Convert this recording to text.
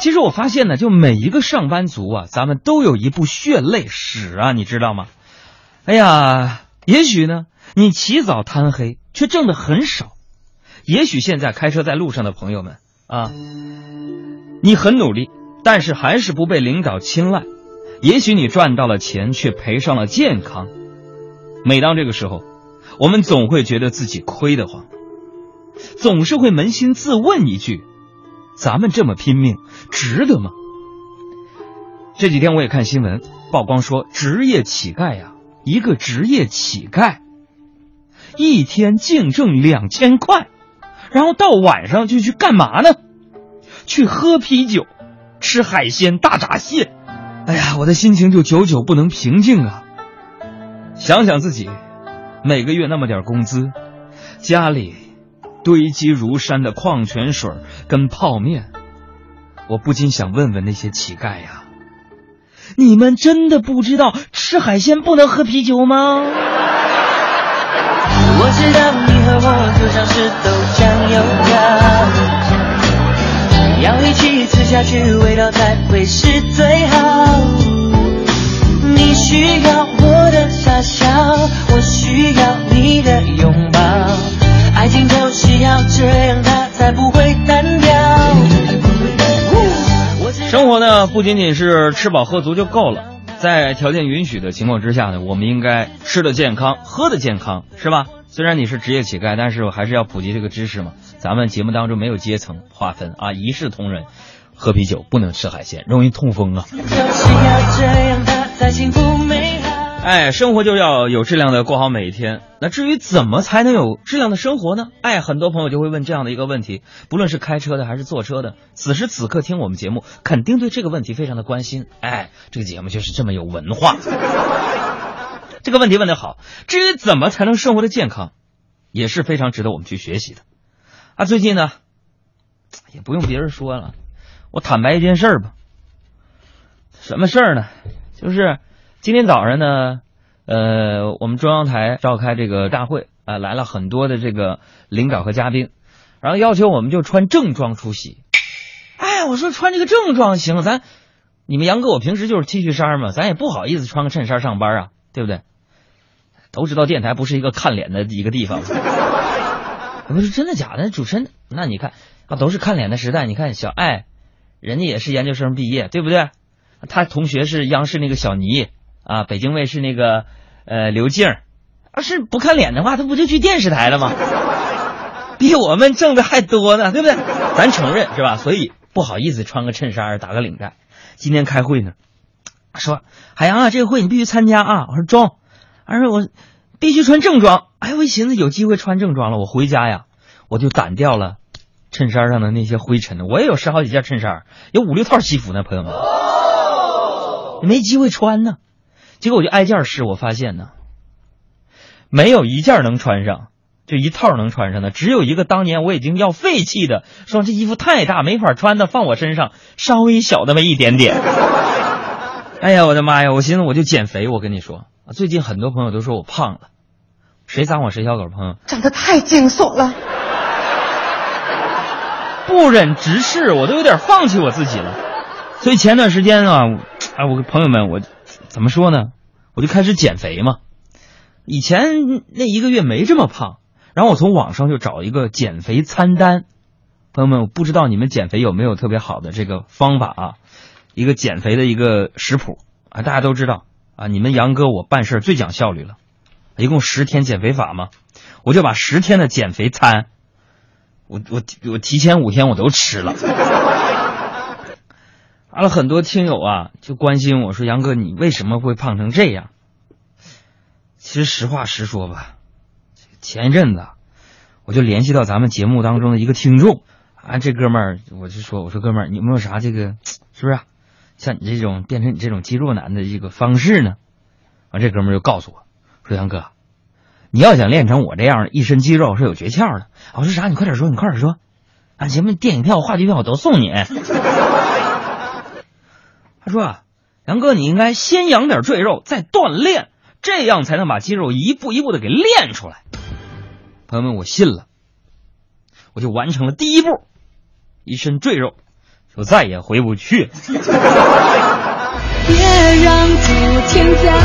其实我发现呢，就每一个上班族啊，咱们都有一部血泪史啊，你知道吗？哎呀，也许呢，你起早贪黑却挣的很少；也许现在开车在路上的朋友们啊，你很努力，但是还是不被领导青睐；也许你赚到了钱，却赔上了健康。每当这个时候，我们总会觉得自己亏得慌，总是会扪心自问一句。咱们这么拼命，值得吗？这几天我也看新闻曝光说，职业乞丐呀，一个职业乞丐，一天净挣两千块，然后到晚上就去干嘛呢？去喝啤酒，吃海鲜、大闸蟹。哎呀，我的心情就久久不能平静啊！想想自己每个月那么点工资，家里。堆积如山的矿泉水跟泡面，我不禁想问问那些乞丐呀：你们真的不知道吃海鲜不能喝啤酒吗？我知道你和我就像是豆浆油条，要一起吃下去，味道才会是最不仅仅是吃饱喝足就够了，在条件允许的情况之下呢，我们应该吃的健康，喝的健康，是吧？虽然你是职业乞丐，但是我还是要普及这个知识嘛。咱们节目当中没有阶层划分啊，一视同仁。喝啤酒不能吃海鲜，容易痛风啊。就是要这样，的才幸福美。哎，生活就要有质量的过好每一天。那至于怎么才能有质量的生活呢？哎，很多朋友就会问这样的一个问题，不论是开车的还是坐车的，此时此刻听我们节目，肯定对这个问题非常的关心。哎，这个节目就是这么有文化。这个问题问得好。至于怎么才能生活的健康，也是非常值得我们去学习的。啊，最近呢，也不用别人说了，我坦白一件事儿吧。什么事儿呢？就是。今天早上呢，呃，我们中央台召开这个大会啊，来了很多的这个领导和嘉宾，然后要求我们就穿正装出席。哎，我说穿这个正装行，咱你们杨哥我平时就是 T 恤衫嘛，咱也不好意思穿个衬衫上班啊，对不对？都知道电台不是一个看脸的一个地方。我说真的假的？主持人，那你看啊，都是看脸的时代。你看小爱，人家也是研究生毕业，对不对？他同学是央视那个小倪。啊，北京卫视那个呃刘静，要是不看脸的话，他不就去电视台了吗？比我们挣的还多呢，对不对？咱承认是吧？所以不好意思穿个衬衫打个领带。今天开会呢，说海洋啊，这个会你必须参加啊。我说中，而且我必须穿正装。哎，我一寻思有机会穿正装了，我回家呀，我就掸掉了衬衫上的那些灰尘。我也有十好几件衬衫，有五六套西服呢，朋友们，没机会穿呢。结果我就挨件试，我发现呢，没有一件能穿上，就一套能穿上的，只有一个当年我已经要废弃的，说这衣服太大没法穿的，放我身上稍微小那么一点点。哎呀，我的妈呀！我寻思我就减肥，我跟你说，最近很多朋友都说我胖了，谁撒谎谁小狗？朋友长得太惊悚了，不忍直视，我都有点放弃我自己了。所以前段时间啊，哎，我朋友们我。怎么说呢？我就开始减肥嘛。以前那一个月没这么胖，然后我从网上就找一个减肥餐单。朋友们，我不知道你们减肥有没有特别好的这个方法啊？一个减肥的一个食谱啊，大家都知道啊。你们杨哥我办事最讲效率了，一共十天减肥法嘛，我就把十天的减肥餐，我我我提前五天我都吃了。完了，很多听友啊就关心我说：“杨哥，你为什么会胖成这样？”其实实话实说吧，前一阵子我就联系到咱们节目当中的一个听众啊，这哥们儿我就说：“我说哥们儿，你有没有啥这个是不是像你这种变成你这种肌肉男的一个方式呢？”完，这哥们儿就告诉我说：“杨哥，你要想练成我这样一身肌肉是有诀窍的。”我说：“啥？你快点说，你快点说，俺节目电影票、话剧票我都送你。”说：“啊，杨哥，你应该先养点赘肉，再锻炼，这样才能把肌肉一步一步的给练出来。”朋友们，我信了，我就完成了第一步，一身赘肉，就再也回不去了。别让昨天在